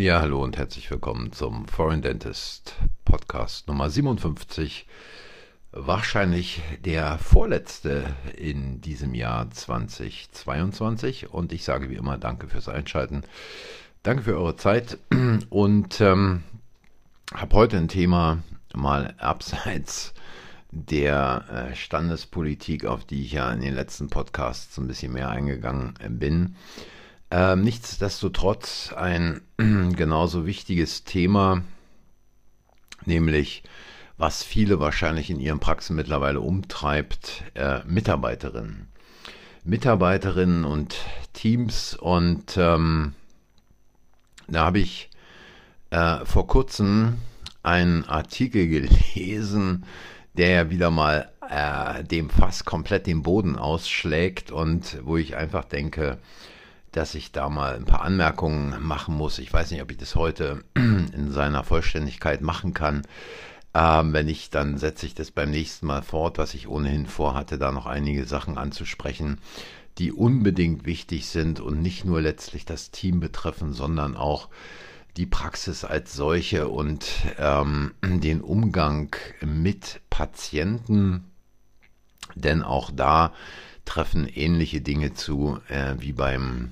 Ja, hallo und herzlich willkommen zum Foreign Dentist Podcast Nummer 57. Wahrscheinlich der vorletzte in diesem Jahr 2022. Und ich sage wie immer Danke fürs Einschalten. Danke für eure Zeit. Und ähm, habe heute ein Thema mal abseits der äh, Standespolitik, auf die ich ja in den letzten Podcasts ein bisschen mehr eingegangen bin. Ähm, nichtsdestotrotz ein genauso wichtiges Thema, nämlich was viele wahrscheinlich in ihren Praxen mittlerweile umtreibt, äh, Mitarbeiterinnen. Mitarbeiterinnen und Teams und ähm, da habe ich äh, vor kurzem einen Artikel gelesen, der ja wieder mal äh, dem Fass komplett den Boden ausschlägt und wo ich einfach denke, dass ich da mal ein paar Anmerkungen machen muss. Ich weiß nicht, ob ich das heute in seiner Vollständigkeit machen kann. Ähm, wenn nicht, dann setze ich das beim nächsten Mal fort, was ich ohnehin vorhatte, da noch einige Sachen anzusprechen, die unbedingt wichtig sind und nicht nur letztlich das Team betreffen, sondern auch die Praxis als solche und ähm, den Umgang mit Patienten. Denn auch da treffen ähnliche Dinge zu äh, wie beim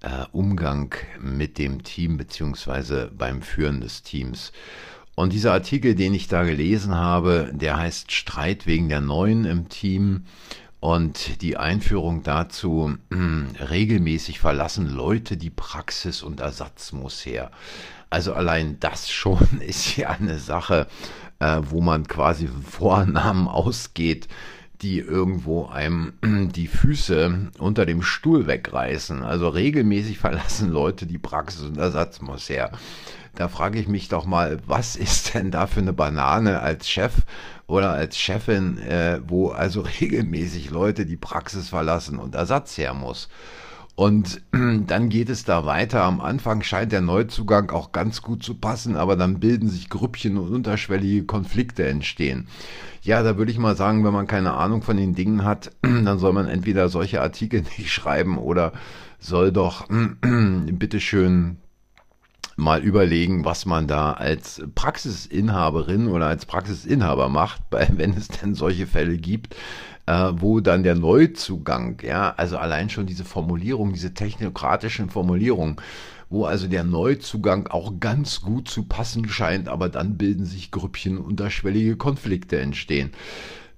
äh, Umgang mit dem Team beziehungsweise beim Führen des Teams. Und dieser Artikel, den ich da gelesen habe, der heißt Streit wegen der Neuen im Team. Und die Einführung dazu, äh, regelmäßig verlassen Leute die Praxis und Ersatz muss her. Also allein das schon ist ja eine Sache, äh, wo man quasi Vornamen ausgeht, die irgendwo einem die Füße unter dem Stuhl wegreißen. Also regelmäßig verlassen Leute die Praxis und Ersatz muss her. Da frage ich mich doch mal, was ist denn da für eine Banane als Chef oder als Chefin, äh, wo also regelmäßig Leute die Praxis verlassen und Ersatz her muss. Und dann geht es da weiter. Am Anfang scheint der Neuzugang auch ganz gut zu passen, aber dann bilden sich Grüppchen und unterschwellige Konflikte entstehen. Ja, da würde ich mal sagen, wenn man keine Ahnung von den Dingen hat, dann soll man entweder solche Artikel nicht schreiben oder soll doch bitteschön mal überlegen, was man da als Praxisinhaberin oder als Praxisinhaber macht, wenn es denn solche Fälle gibt, äh, wo dann der Neuzugang, ja, also allein schon diese Formulierung, diese technokratischen Formulierungen, wo also der Neuzugang auch ganz gut zu passen scheint, aber dann bilden sich Grüppchen unterschwellige Konflikte entstehen.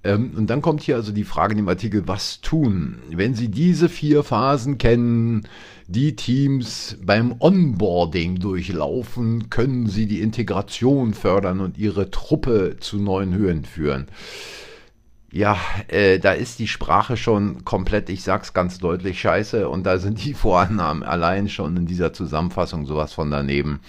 Ähm, und dann kommt hier also die Frage in dem Artikel, was tun, wenn Sie diese vier Phasen kennen, die Teams beim Onboarding durchlaufen, können Sie die Integration fördern und Ihre Truppe zu neuen Höhen führen. Ja, äh, da ist die Sprache schon komplett, ich sag's ganz deutlich, scheiße. Und da sind die Vorannahmen allein schon in dieser Zusammenfassung sowas von daneben,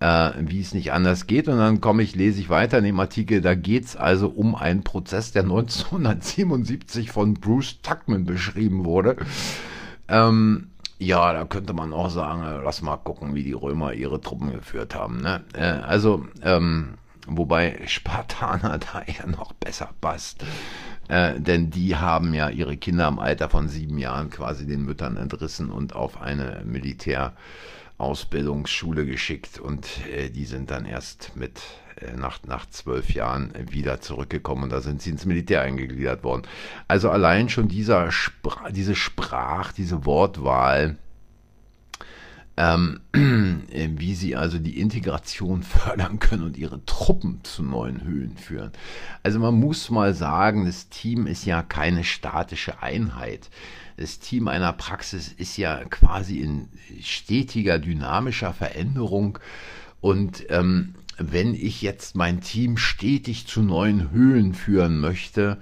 äh, wie es nicht anders geht. Und dann komme ich, lese ich weiter in dem Artikel, da geht's also um einen Prozess, der 1977 von Bruce Tuckman beschrieben wurde. Ähm, ja, da könnte man auch sagen, äh, lass mal gucken, wie die Römer ihre Truppen geführt haben. Ne? Äh, also, ähm, wobei Spartaner da eher noch besser passt. Äh, denn die haben ja ihre Kinder im Alter von sieben Jahren quasi den Müttern entrissen und auf eine Militärausbildungsschule geschickt und äh, die sind dann erst mit äh, nach, nach zwölf Jahren wieder zurückgekommen und da sind sie ins Militär eingegliedert worden. Also allein schon dieser Spra diese Sprach, diese Wortwahl, ähm, wie sie also die Integration fördern können und ihre Truppen zu neuen Höhen führen. Also man muss mal sagen, das Team ist ja keine statische Einheit. Das Team einer Praxis ist ja quasi in stetiger, dynamischer Veränderung und ähm, wenn ich jetzt mein Team stetig zu neuen Höhen führen möchte,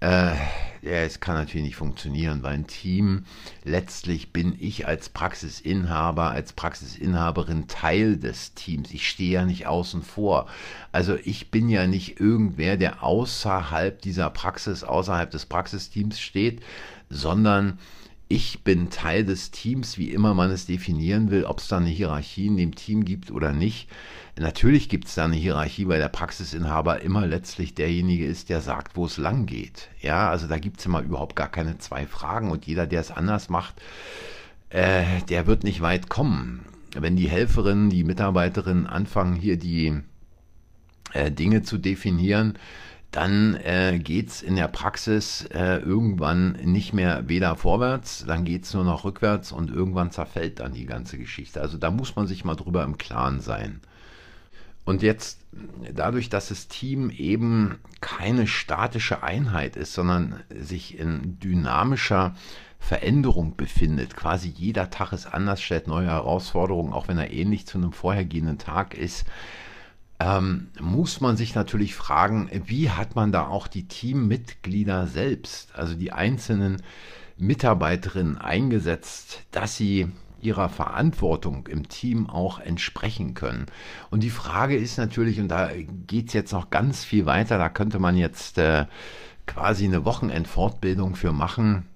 äh, ja, es kann natürlich nicht funktionieren, weil ein Team, letztlich bin ich als Praxisinhaber, als Praxisinhaberin Teil des Teams. Ich stehe ja nicht außen vor. Also ich bin ja nicht irgendwer, der außerhalb dieser Praxis, außerhalb des Praxisteams steht, sondern ich bin Teil des Teams, wie immer man es definieren will, ob es da eine Hierarchie in dem Team gibt oder nicht. Natürlich gibt es da eine Hierarchie, weil der Praxisinhaber immer letztlich derjenige ist, der sagt, wo es lang geht. Ja, also da gibt es immer überhaupt gar keine zwei Fragen und jeder, der es anders macht, äh, der wird nicht weit kommen. wenn die Helferinnen, die Mitarbeiterinnen anfangen, hier die äh, Dinge zu definieren, dann äh, geht in der Praxis äh, irgendwann nicht mehr weder vorwärts, dann geht es nur noch rückwärts und irgendwann zerfällt dann die ganze Geschichte. Also da muss man sich mal drüber im Klaren sein. Und jetzt, dadurch, dass das Team eben keine statische Einheit ist, sondern sich in dynamischer Veränderung befindet, quasi jeder Tag ist anders, stellt neue Herausforderungen, auch wenn er ähnlich zu einem vorhergehenden Tag ist, ähm, muss man sich natürlich fragen, wie hat man da auch die Teammitglieder selbst, also die einzelnen Mitarbeiterinnen eingesetzt, dass sie ihrer Verantwortung im Team auch entsprechen können. Und die Frage ist natürlich, und da geht es jetzt noch ganz viel weiter, da könnte man jetzt äh, quasi eine Wochenendfortbildung für machen,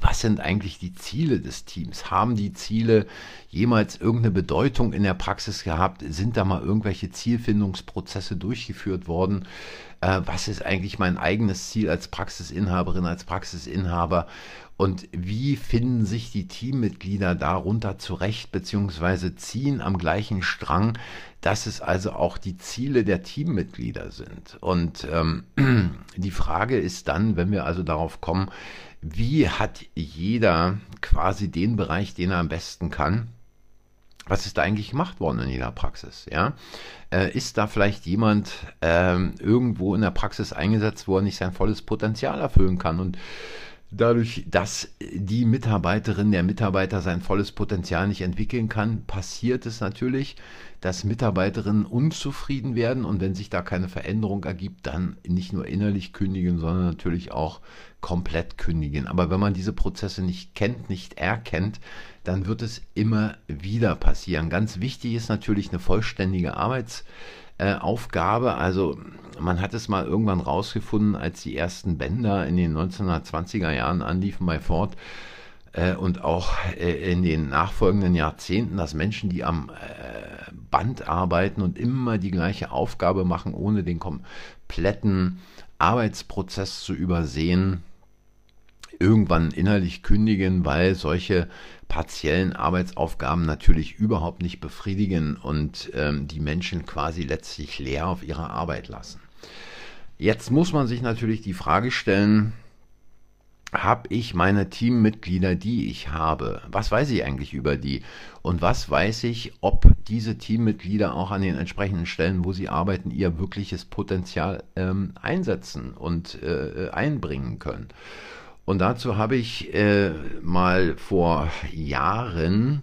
was sind eigentlich die Ziele des Teams? Haben die Ziele jemals irgendeine Bedeutung in der Praxis gehabt? Sind da mal irgendwelche Zielfindungsprozesse durchgeführt worden? Äh, was ist eigentlich mein eigenes Ziel als Praxisinhaberin, als Praxisinhaber? Und wie finden sich die Teammitglieder darunter zurecht, beziehungsweise ziehen am gleichen Strang, dass es also auch die Ziele der Teammitglieder sind? Und ähm, die Frage ist dann, wenn wir also darauf kommen, wie hat jeder quasi den Bereich, den er am besten kann? Was ist da eigentlich gemacht worden in jeder Praxis? Ja, äh, ist da vielleicht jemand ähm, irgendwo in der Praxis eingesetzt, wo er nicht sein volles Potenzial erfüllen kann und Dadurch, dass die Mitarbeiterin, der Mitarbeiter sein volles Potenzial nicht entwickeln kann, passiert es natürlich, dass Mitarbeiterinnen unzufrieden werden und wenn sich da keine Veränderung ergibt, dann nicht nur innerlich kündigen, sondern natürlich auch komplett kündigen. Aber wenn man diese Prozesse nicht kennt, nicht erkennt, dann wird es immer wieder passieren. Ganz wichtig ist natürlich eine vollständige Arbeitsaufgabe. also man hat es mal irgendwann rausgefunden, als die ersten Bänder in den 1920er Jahren anliefen bei Ford äh, und auch äh, in den nachfolgenden Jahrzehnten, dass Menschen, die am äh, Band arbeiten und immer die gleiche Aufgabe machen, ohne den kompletten Arbeitsprozess zu übersehen, irgendwann innerlich kündigen, weil solche partiellen Arbeitsaufgaben natürlich überhaupt nicht befriedigen und ähm, die Menschen quasi letztlich leer auf ihrer Arbeit lassen. Jetzt muss man sich natürlich die Frage stellen, habe ich meine Teammitglieder, die ich habe? Was weiß ich eigentlich über die? Und was weiß ich, ob diese Teammitglieder auch an den entsprechenden Stellen, wo sie arbeiten, ihr wirkliches Potenzial ähm, einsetzen und äh, einbringen können? Und dazu habe ich äh, mal vor Jahren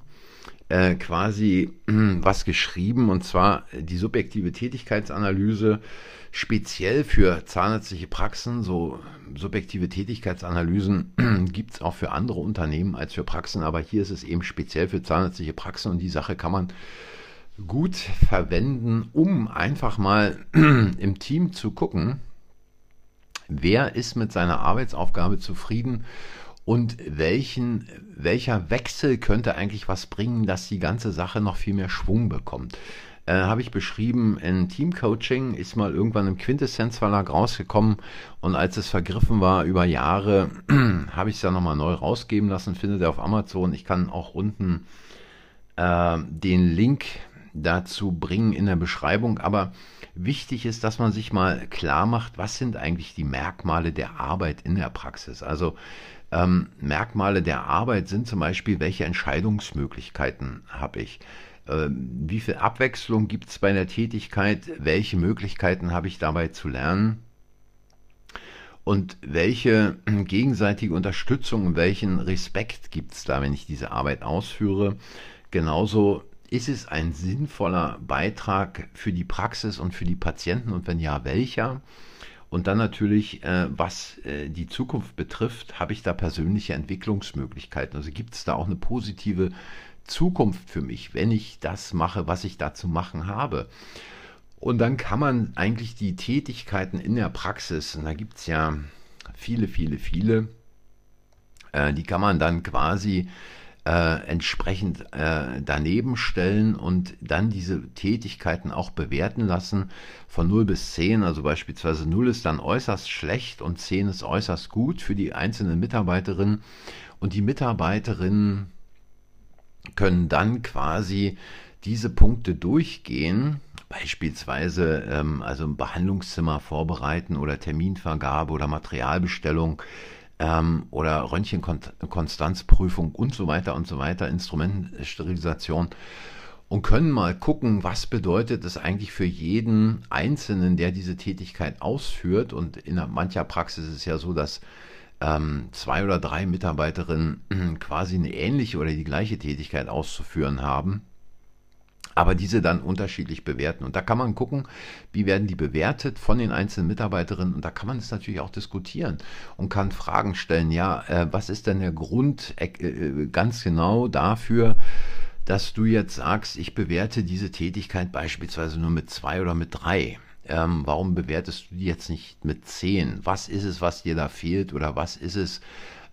äh, quasi äh, was geschrieben, und zwar die subjektive Tätigkeitsanalyse speziell für zahnärztliche Praxen. So subjektive Tätigkeitsanalysen gibt es auch für andere Unternehmen als für Praxen, aber hier ist es eben speziell für zahnärztliche Praxen. Und die Sache kann man gut verwenden, um einfach mal im Team zu gucken, wer ist mit seiner Arbeitsaufgabe zufrieden und welchen, welcher Wechsel könnte eigentlich was bringen, dass die ganze Sache noch viel mehr Schwung bekommt. Äh, habe ich beschrieben, in Teamcoaching ist mal irgendwann im Quintessenz Verlag rausgekommen und als es vergriffen war über Jahre, habe ich es dann nochmal neu rausgeben lassen, findet ihr auf Amazon. Ich kann auch unten äh, den Link dazu bringen in der Beschreibung, aber Wichtig ist, dass man sich mal klar macht, was sind eigentlich die Merkmale der Arbeit in der Praxis. Also ähm, Merkmale der Arbeit sind zum Beispiel, welche Entscheidungsmöglichkeiten habe ich? Ähm, wie viel Abwechslung gibt es bei der Tätigkeit? Welche Möglichkeiten habe ich dabei zu lernen? Und welche gegenseitige Unterstützung welchen Respekt gibt es da, wenn ich diese Arbeit ausführe? Genauso ist es ein sinnvoller Beitrag für die Praxis und für die Patienten und wenn ja, welcher? Und dann natürlich, äh, was äh, die Zukunft betrifft, habe ich da persönliche Entwicklungsmöglichkeiten. Also gibt es da auch eine positive Zukunft für mich, wenn ich das mache, was ich da zu machen habe. Und dann kann man eigentlich die Tätigkeiten in der Praxis, und da gibt es ja viele, viele, viele, äh, die kann man dann quasi äh, entsprechend äh, daneben stellen und dann diese Tätigkeiten auch bewerten lassen von 0 bis 10. Also beispielsweise 0 ist dann äußerst schlecht und 10 ist äußerst gut für die einzelnen Mitarbeiterinnen. Und die Mitarbeiterinnen können dann quasi diese Punkte durchgehen, beispielsweise ähm, also ein Behandlungszimmer vorbereiten oder Terminvergabe oder Materialbestellung ähm, oder Röntgenkonstanzprüfung und so weiter und so weiter, Instrumentensterilisation und können mal gucken, was bedeutet es eigentlich für jeden Einzelnen, der diese Tätigkeit ausführt. Und in mancher Praxis ist es ja so, dass ähm, zwei oder drei Mitarbeiterinnen quasi eine ähnliche oder die gleiche Tätigkeit auszuführen haben aber diese dann unterschiedlich bewerten. Und da kann man gucken, wie werden die bewertet von den einzelnen Mitarbeiterinnen. Und da kann man es natürlich auch diskutieren und kann Fragen stellen. Ja, äh, was ist denn der Grund äh, äh, ganz genau dafür, dass du jetzt sagst, ich bewerte diese Tätigkeit beispielsweise nur mit zwei oder mit drei? Ähm, warum bewertest du die jetzt nicht mit zehn? Was ist es, was dir da fehlt oder was ist es,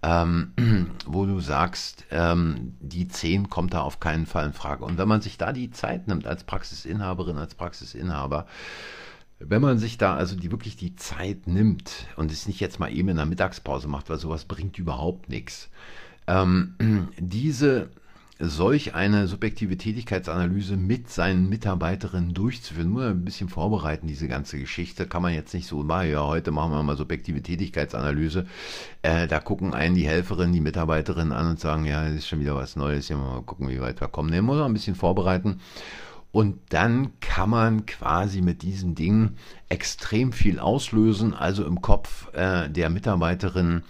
ähm, wo du sagst, ähm, die 10 kommt da auf keinen Fall in Frage. Und wenn man sich da die Zeit nimmt als Praxisinhaberin, als Praxisinhaber, wenn man sich da also die wirklich die Zeit nimmt und es nicht jetzt mal eben in der Mittagspause macht, weil sowas bringt überhaupt nichts. Ähm, diese solch eine subjektive Tätigkeitsanalyse mit seinen Mitarbeiterinnen durchzuführen. Nur ein bisschen vorbereiten, diese ganze Geschichte. Kann man jetzt nicht so, ja, heute machen wir mal subjektive Tätigkeitsanalyse. Äh, da gucken einen die Helferinnen, die Mitarbeiterinnen an und sagen, ja, das ist schon wieder was Neues, hier mal gucken, wie weit wir kommen. Ne, muss man ein bisschen vorbereiten. Und dann kann man quasi mit diesen Dingen extrem viel auslösen, also im Kopf äh, der Mitarbeiterin,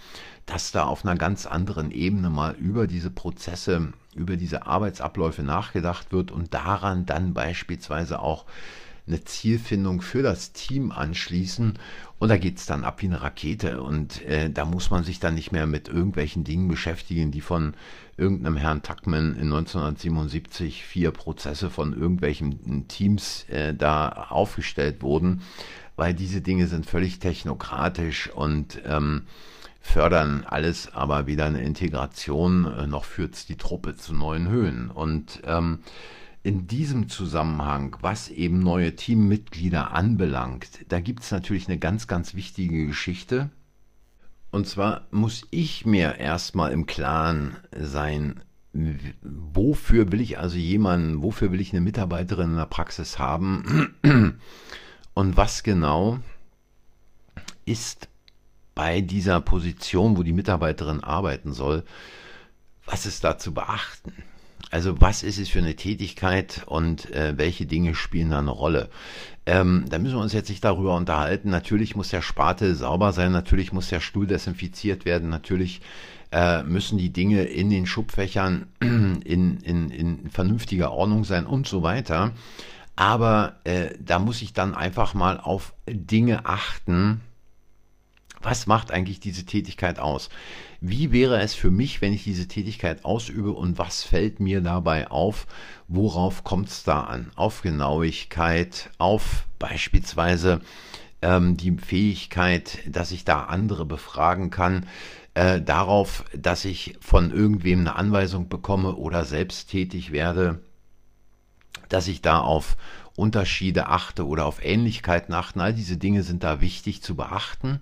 dass da auf einer ganz anderen Ebene mal über diese Prozesse über diese Arbeitsabläufe nachgedacht wird und daran dann beispielsweise auch eine Zielfindung für das Team anschließen. Und da geht es dann ab wie eine Rakete. Und äh, da muss man sich dann nicht mehr mit irgendwelchen Dingen beschäftigen, die von irgendeinem Herrn Tuckman in 1977 vier Prozesse von irgendwelchen Teams äh, da aufgestellt wurden, weil diese Dinge sind völlig technokratisch und ähm, fördern alles aber wieder eine Integration, äh, noch führt die Truppe zu neuen Höhen. Und ähm, in diesem Zusammenhang, was eben neue Teammitglieder anbelangt, da gibt es natürlich eine ganz, ganz wichtige Geschichte. Und zwar muss ich mir erstmal im Klaren sein, wofür will ich also jemanden, wofür will ich eine Mitarbeiterin in der Praxis haben und was genau ist bei dieser Position, wo die Mitarbeiterin arbeiten soll, was ist da zu beachten? Also was ist es für eine Tätigkeit und äh, welche Dinge spielen da eine Rolle? Ähm, da müssen wir uns jetzt nicht darüber unterhalten. Natürlich muss der Spatel sauber sein, natürlich muss der Stuhl desinfiziert werden, natürlich äh, müssen die Dinge in den Schubfächern in, in, in vernünftiger Ordnung sein und so weiter. Aber äh, da muss ich dann einfach mal auf Dinge achten, was macht eigentlich diese Tätigkeit aus? Wie wäre es für mich, wenn ich diese Tätigkeit ausübe und was fällt mir dabei auf? Worauf kommt es da an? Auf Genauigkeit, auf beispielsweise ähm, die Fähigkeit, dass ich da andere befragen kann, äh, darauf, dass ich von irgendwem eine Anweisung bekomme oder selbst tätig werde, dass ich da auf Unterschiede achte oder auf Ähnlichkeiten achten. All diese Dinge sind da wichtig zu beachten.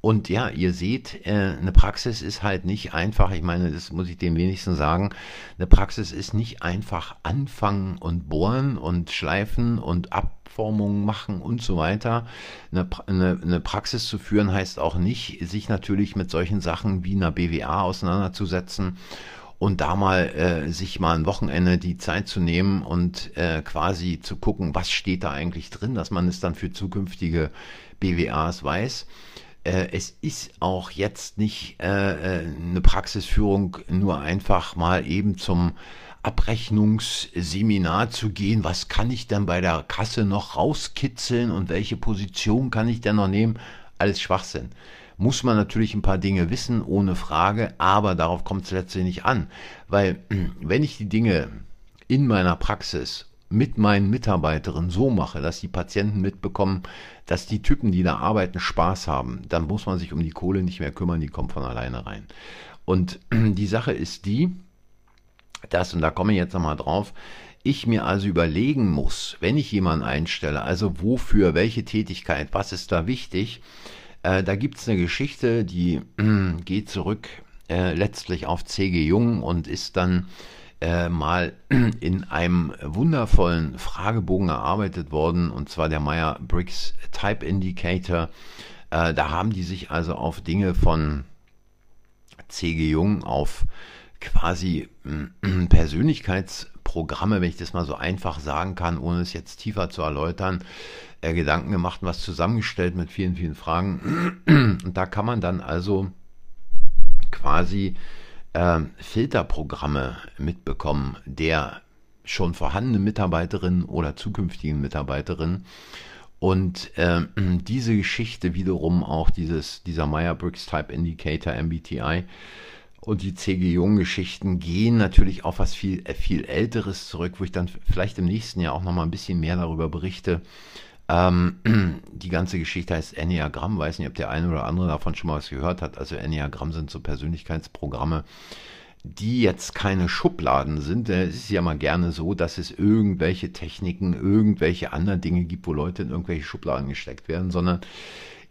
Und ja, ihr seht, äh, eine Praxis ist halt nicht einfach, ich meine, das muss ich dem wenigsten sagen, eine Praxis ist nicht einfach anfangen und bohren und schleifen und Abformungen machen und so weiter. Eine, eine, eine Praxis zu führen heißt auch nicht, sich natürlich mit solchen Sachen wie einer BWA auseinanderzusetzen und da mal äh, sich mal ein Wochenende die Zeit zu nehmen und äh, quasi zu gucken, was steht da eigentlich drin, dass man es dann für zukünftige BWAs weiß äh, es ist auch jetzt nicht äh, äh, eine Praxisführung nur einfach mal eben zum Abrechnungsseminar zu gehen. Was kann ich denn bei der Kasse noch rauskitzeln und welche Position kann ich denn noch nehmen? Alles Schwachsinn. Muss man natürlich ein paar Dinge wissen, ohne Frage, aber darauf kommt es letztendlich an. Weil wenn ich die Dinge in meiner Praxis mit meinen Mitarbeiterinnen so mache, dass die Patienten mitbekommen, dass die Typen, die da arbeiten, Spaß haben, dann muss man sich um die Kohle nicht mehr kümmern, die kommt von alleine rein. Und die Sache ist die, dass, und da komme ich jetzt nochmal drauf, ich mir also überlegen muss, wenn ich jemanden einstelle, also wofür, welche Tätigkeit, was ist da wichtig, äh, da gibt es eine Geschichte, die äh, geht zurück äh, letztlich auf C.G. Jung und ist dann äh, mal in einem wundervollen Fragebogen erarbeitet worden, und zwar der Meyer-Briggs Type Indicator. Äh, da haben die sich also auf Dinge von C.G. Jung, auf quasi äh, Persönlichkeitsprogramme, wenn ich das mal so einfach sagen kann, ohne es jetzt tiefer zu erläutern, äh, Gedanken gemacht und was zusammengestellt mit vielen, vielen Fragen. Und da kann man dann also quasi äh, Filterprogramme mitbekommen der schon vorhandenen Mitarbeiterinnen oder zukünftigen Mitarbeiterinnen. Und äh, diese Geschichte wiederum auch dieses, dieser Meyer-Briggs Type Indicator MBTI und die C.G. Jung-Geschichten gehen natürlich auf was viel, äh, viel Älteres zurück, wo ich dann vielleicht im nächsten Jahr auch nochmal ein bisschen mehr darüber berichte. Ähm, die ganze Geschichte heißt Enneagramm. Weiß nicht, ob der eine oder andere davon schon mal was gehört hat. Also Enneagramm sind so Persönlichkeitsprogramme, die jetzt keine Schubladen sind. Es ist ja mal gerne so, dass es irgendwelche Techniken, irgendwelche anderen Dinge gibt, wo Leute in irgendwelche Schubladen gesteckt werden, sondern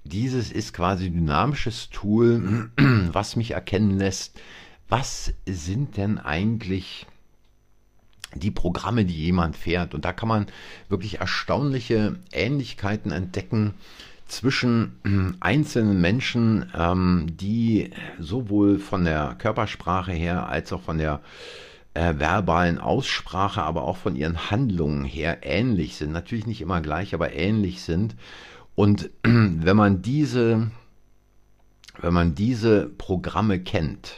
dieses ist quasi dynamisches Tool, was mich erkennen lässt, was sind denn eigentlich die Programme, die jemand fährt. Und da kann man wirklich erstaunliche Ähnlichkeiten entdecken zwischen einzelnen Menschen, ähm, die sowohl von der Körpersprache her als auch von der äh, verbalen Aussprache, aber auch von ihren Handlungen her ähnlich sind. Natürlich nicht immer gleich, aber ähnlich sind. Und wenn man diese, wenn man diese Programme kennt,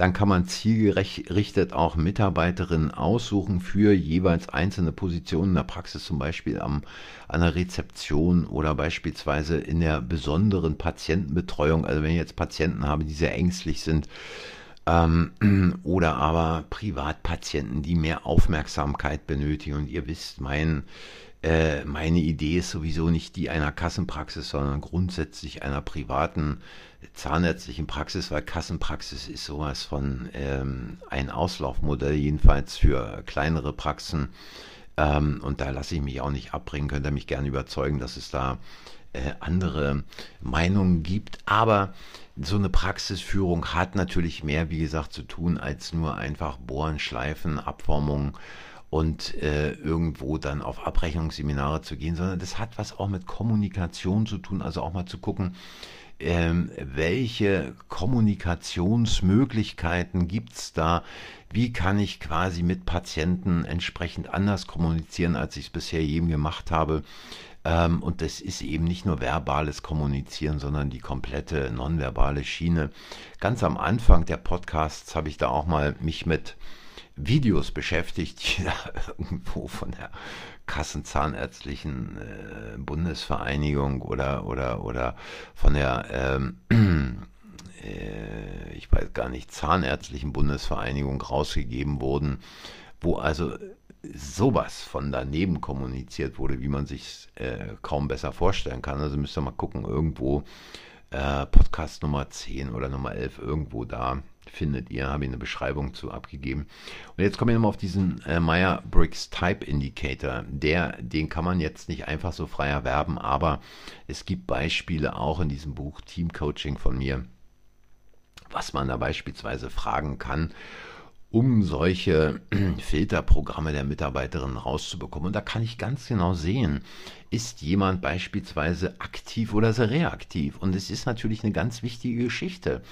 dann kann man zielgerichtet auch Mitarbeiterinnen aussuchen für jeweils einzelne Positionen in der Praxis, zum Beispiel am, an der Rezeption oder beispielsweise in der besonderen Patientenbetreuung. Also wenn ich jetzt Patienten habe, die sehr ängstlich sind, ähm, oder aber Privatpatienten, die mehr Aufmerksamkeit benötigen. Und ihr wisst, mein äh, meine Idee ist sowieso nicht die einer Kassenpraxis, sondern grundsätzlich einer privaten zahnärztlichen Praxis, weil Kassenpraxis ist sowas von ähm, ein Auslaufmodell, jedenfalls für kleinere Praxen. Ähm, und da lasse ich mich auch nicht abbringen, könnt ihr mich gerne überzeugen, dass es da äh, andere Meinungen gibt. Aber so eine Praxisführung hat natürlich mehr, wie gesagt, zu tun, als nur einfach Bohren, Schleifen, Abformungen und äh, irgendwo dann auf Abrechnungsseminare zu gehen, sondern das hat was auch mit Kommunikation zu tun, also auch mal zu gucken, ähm, welche Kommunikationsmöglichkeiten gibt es da, wie kann ich quasi mit Patienten entsprechend anders kommunizieren, als ich es bisher jedem gemacht habe. Ähm, und das ist eben nicht nur verbales Kommunizieren, sondern die komplette nonverbale Schiene. Ganz am Anfang der Podcasts habe ich da auch mal mich mit Videos beschäftigt, die da irgendwo von der Kassenzahnärztlichen äh, Bundesvereinigung oder, oder, oder von der, ähm, äh, ich weiß gar nicht, Zahnärztlichen Bundesvereinigung rausgegeben wurden, wo also sowas von daneben kommuniziert wurde, wie man sich äh, kaum besser vorstellen kann. Also müsst ihr mal gucken, irgendwo äh, Podcast Nummer 10 oder Nummer 11, irgendwo da findet ihr, habe ich eine Beschreibung zu abgegeben. Und jetzt kommen wir nochmal auf diesen äh, Meyer-Briggs Type Indicator. Der, den kann man jetzt nicht einfach so frei erwerben, aber es gibt Beispiele auch in diesem Buch Team Coaching von mir, was man da beispielsweise fragen kann um solche Filterprogramme der Mitarbeiterinnen rauszubekommen. Und da kann ich ganz genau sehen, ist jemand beispielsweise aktiv oder er reaktiv? Und es ist natürlich eine ganz wichtige Geschichte.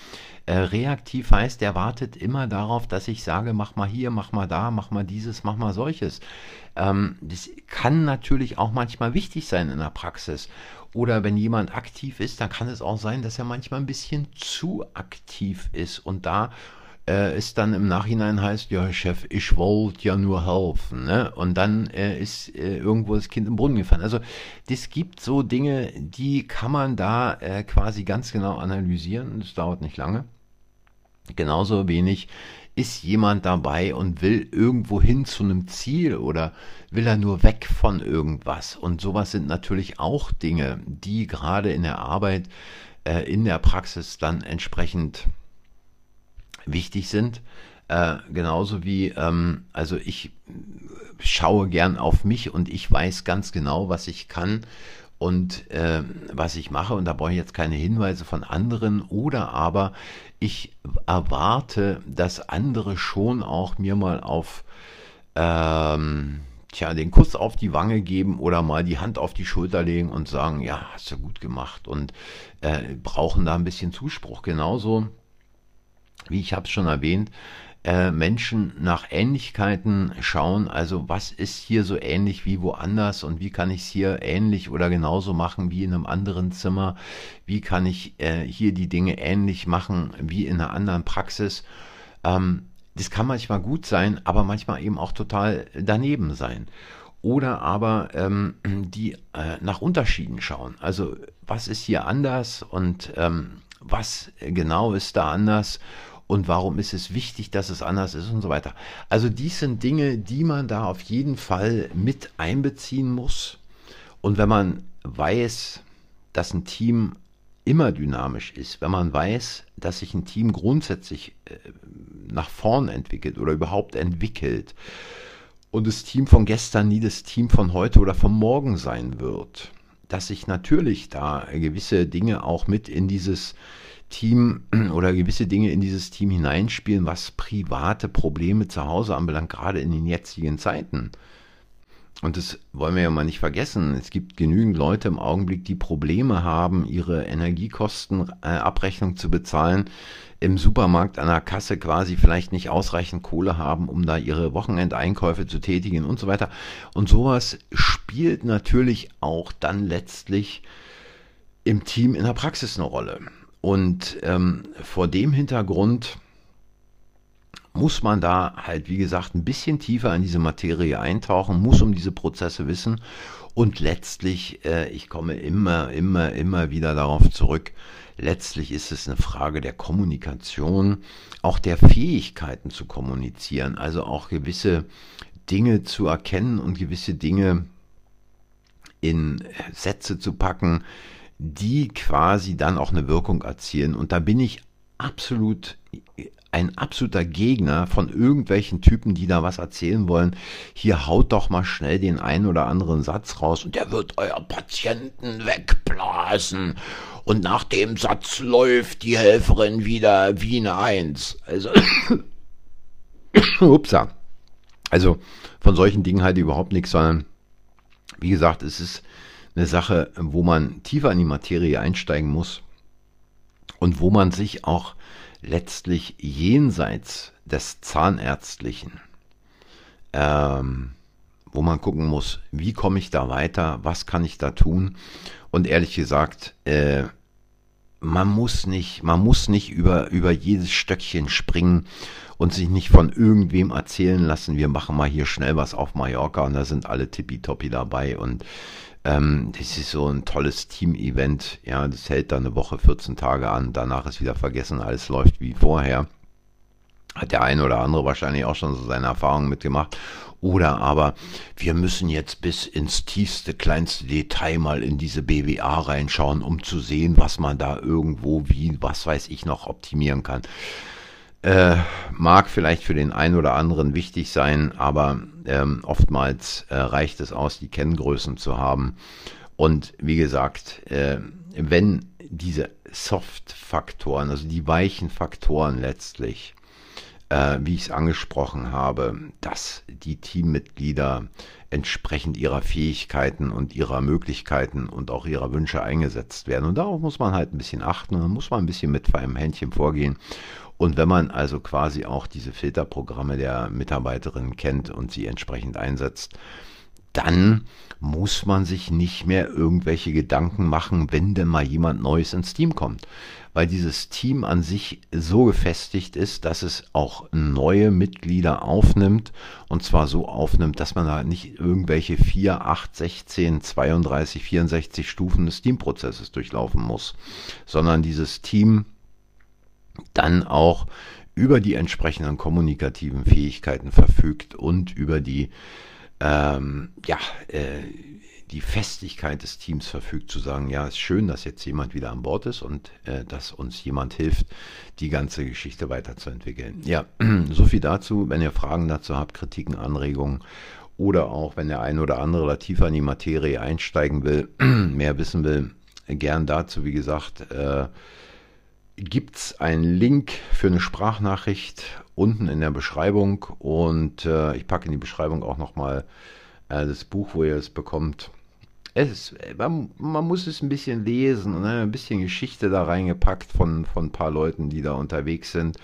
Äh, reaktiv heißt, er wartet immer darauf, dass ich sage, mach mal hier, mach mal da, mach mal dieses, mach mal solches. Ähm, das kann natürlich auch manchmal wichtig sein in der Praxis. Oder wenn jemand aktiv ist, dann kann es auch sein, dass er manchmal ein bisschen zu aktiv ist und da äh, es dann im Nachhinein heißt, ja Chef, ich wollte ja nur helfen. Ne? Und dann äh, ist äh, irgendwo das Kind im Brunnen gefallen. Also es gibt so Dinge, die kann man da äh, quasi ganz genau analysieren. Das dauert nicht lange. Genauso wenig ist jemand dabei und will irgendwo hin zu einem Ziel oder will er nur weg von irgendwas. Und sowas sind natürlich auch Dinge, die gerade in der Arbeit, äh, in der Praxis dann entsprechend wichtig sind. Äh, genauso wie, ähm, also ich schaue gern auf mich und ich weiß ganz genau, was ich kann und äh, was ich mache, und da brauche ich jetzt keine Hinweise von anderen, oder aber ich erwarte, dass andere schon auch mir mal auf ähm, tja, den Kuss auf die Wange geben oder mal die Hand auf die Schulter legen und sagen, ja, hast du gut gemacht und äh, brauchen da ein bisschen Zuspruch. Genauso, wie ich habe es schon erwähnt, äh, Menschen nach Ähnlichkeiten schauen, also was ist hier so ähnlich wie woanders und wie kann ich es hier ähnlich oder genauso machen wie in einem anderen Zimmer, wie kann ich äh, hier die Dinge ähnlich machen wie in einer anderen Praxis. Ähm, das kann manchmal gut sein, aber manchmal eben auch total daneben sein. Oder aber ähm, die äh, nach Unterschieden schauen. Also was ist hier anders und ähm, was genau ist da anders und warum ist es wichtig, dass es anders ist und so weiter. Also dies sind Dinge, die man da auf jeden Fall mit einbeziehen muss. Und wenn man weiß, dass ein Team immer dynamisch ist, wenn man weiß, dass sich ein Team grundsätzlich äh, nach vorn entwickelt oder überhaupt entwickelt und das Team von gestern nie das Team von heute oder von morgen sein wird, dass sich natürlich da gewisse Dinge auch mit in dieses Team oder gewisse Dinge in dieses Team hineinspielen, was private Probleme zu Hause anbelangt, gerade in den jetzigen Zeiten. Und das wollen wir ja mal nicht vergessen. Es gibt genügend Leute im Augenblick, die Probleme haben, ihre Energiekostenabrechnung zu bezahlen, im Supermarkt an der Kasse quasi vielleicht nicht ausreichend Kohle haben, um da ihre Wochenendeinkäufe zu tätigen und so weiter. Und sowas spielt natürlich auch dann letztlich im Team in der Praxis eine Rolle. Und ähm, vor dem Hintergrund muss man da halt, wie gesagt, ein bisschen tiefer in diese Materie eintauchen, muss um diese Prozesse wissen. Und letztlich, äh, ich komme immer, immer, immer wieder darauf zurück, letztlich ist es eine Frage der Kommunikation, auch der Fähigkeiten zu kommunizieren, also auch gewisse Dinge zu erkennen und gewisse Dinge in Sätze zu packen, die quasi dann auch eine Wirkung erzielen. Und da bin ich absolut ein absoluter Gegner von irgendwelchen Typen, die da was erzählen wollen. Hier haut doch mal schnell den einen oder anderen Satz raus und der wird euer Patienten wegblasen. Und nach dem Satz läuft die Helferin wieder wie eine Eins. Also, upsa. Also von solchen Dingen halt überhaupt nichts, sondern wie gesagt, es ist eine Sache, wo man tiefer in die Materie einsteigen muss und wo man sich auch letztlich jenseits des Zahnärztlichen, ähm, wo man gucken muss, wie komme ich da weiter, was kann ich da tun. Und ehrlich gesagt, äh, man muss nicht, man muss nicht über, über jedes Stöckchen springen und sich nicht von irgendwem erzählen lassen, wir machen mal hier schnell was auf Mallorca und da sind alle tippitoppi dabei und ähm, das ist so ein tolles Team-Event. Ja, das hält dann eine Woche, 14 Tage an. Danach ist wieder vergessen, alles läuft wie vorher. Hat der eine oder andere wahrscheinlich auch schon so seine Erfahrungen mitgemacht. Oder aber wir müssen jetzt bis ins tiefste, kleinste Detail mal in diese BWA reinschauen, um zu sehen, was man da irgendwo, wie, was weiß ich noch optimieren kann. Äh, mag vielleicht für den einen oder anderen wichtig sein, aber ähm, oftmals äh, reicht es aus, die Kenngrößen zu haben. Und wie gesagt, äh, wenn diese Soft-Faktoren, also die weichen Faktoren letztlich, äh, wie ich es angesprochen habe, dass die Teammitglieder entsprechend ihrer Fähigkeiten und ihrer Möglichkeiten und auch ihrer Wünsche eingesetzt werden. Und darauf muss man halt ein bisschen achten und muss man ein bisschen mit einem Händchen vorgehen und wenn man also quasi auch diese Filterprogramme der Mitarbeiterin kennt und sie entsprechend einsetzt, dann muss man sich nicht mehr irgendwelche Gedanken machen, wenn denn mal jemand Neues ins Team kommt. Weil dieses Team an sich so gefestigt ist, dass es auch neue Mitglieder aufnimmt. Und zwar so aufnimmt, dass man da nicht irgendwelche 4, 8, 16, 32, 64 Stufen des Teamprozesses durchlaufen muss, sondern dieses Team dann auch über die entsprechenden kommunikativen Fähigkeiten verfügt und über die, ähm, ja, äh, die Festigkeit des Teams verfügt, zu sagen, ja, ist schön, dass jetzt jemand wieder an Bord ist und äh, dass uns jemand hilft, die ganze Geschichte weiterzuentwickeln. Ja, so viel dazu. Wenn ihr Fragen dazu habt, Kritiken, Anregungen oder auch, wenn der ein oder andere da tiefer in die Materie einsteigen will, mehr wissen will, gern dazu, wie gesagt, äh, gibt es einen Link für eine Sprachnachricht unten in der Beschreibung und äh, ich packe in die Beschreibung auch nochmal äh, das Buch, wo ihr es bekommt. Es, man, man, muss es ein bisschen lesen, ne? ein bisschen Geschichte da reingepackt von, von ein paar Leuten, die da unterwegs sind.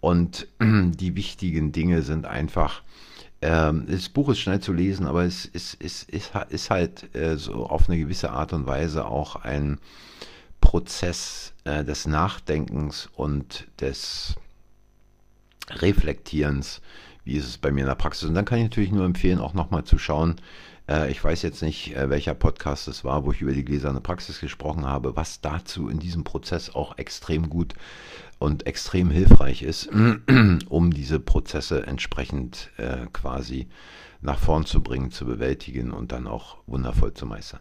Und die wichtigen Dinge sind einfach, ähm, das Buch ist schnell zu lesen, aber es ist, ist, ist, ist halt äh, so auf eine gewisse Art und Weise auch ein Prozess äh, des Nachdenkens und des Reflektierens, wie ist es bei mir in der Praxis. Und dann kann ich natürlich nur empfehlen, auch nochmal zu schauen. Äh, ich weiß jetzt nicht, äh, welcher Podcast es war, wo ich über die gläserne Praxis gesprochen habe, was dazu in diesem Prozess auch extrem gut und extrem hilfreich ist, um diese Prozesse entsprechend äh, quasi nach vorn zu bringen, zu bewältigen und dann auch wundervoll zu meistern.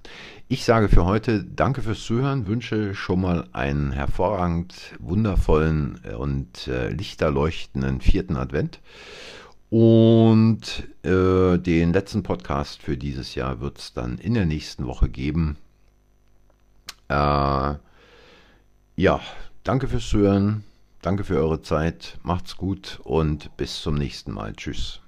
Ich sage für heute Danke fürs Zuhören, wünsche schon mal einen hervorragend wundervollen und lichterleuchtenden vierten Advent. Und äh, den letzten Podcast für dieses Jahr wird es dann in der nächsten Woche geben. Äh, ja, danke fürs Zuhören. Danke für eure Zeit. Macht's gut und bis zum nächsten Mal. Tschüss.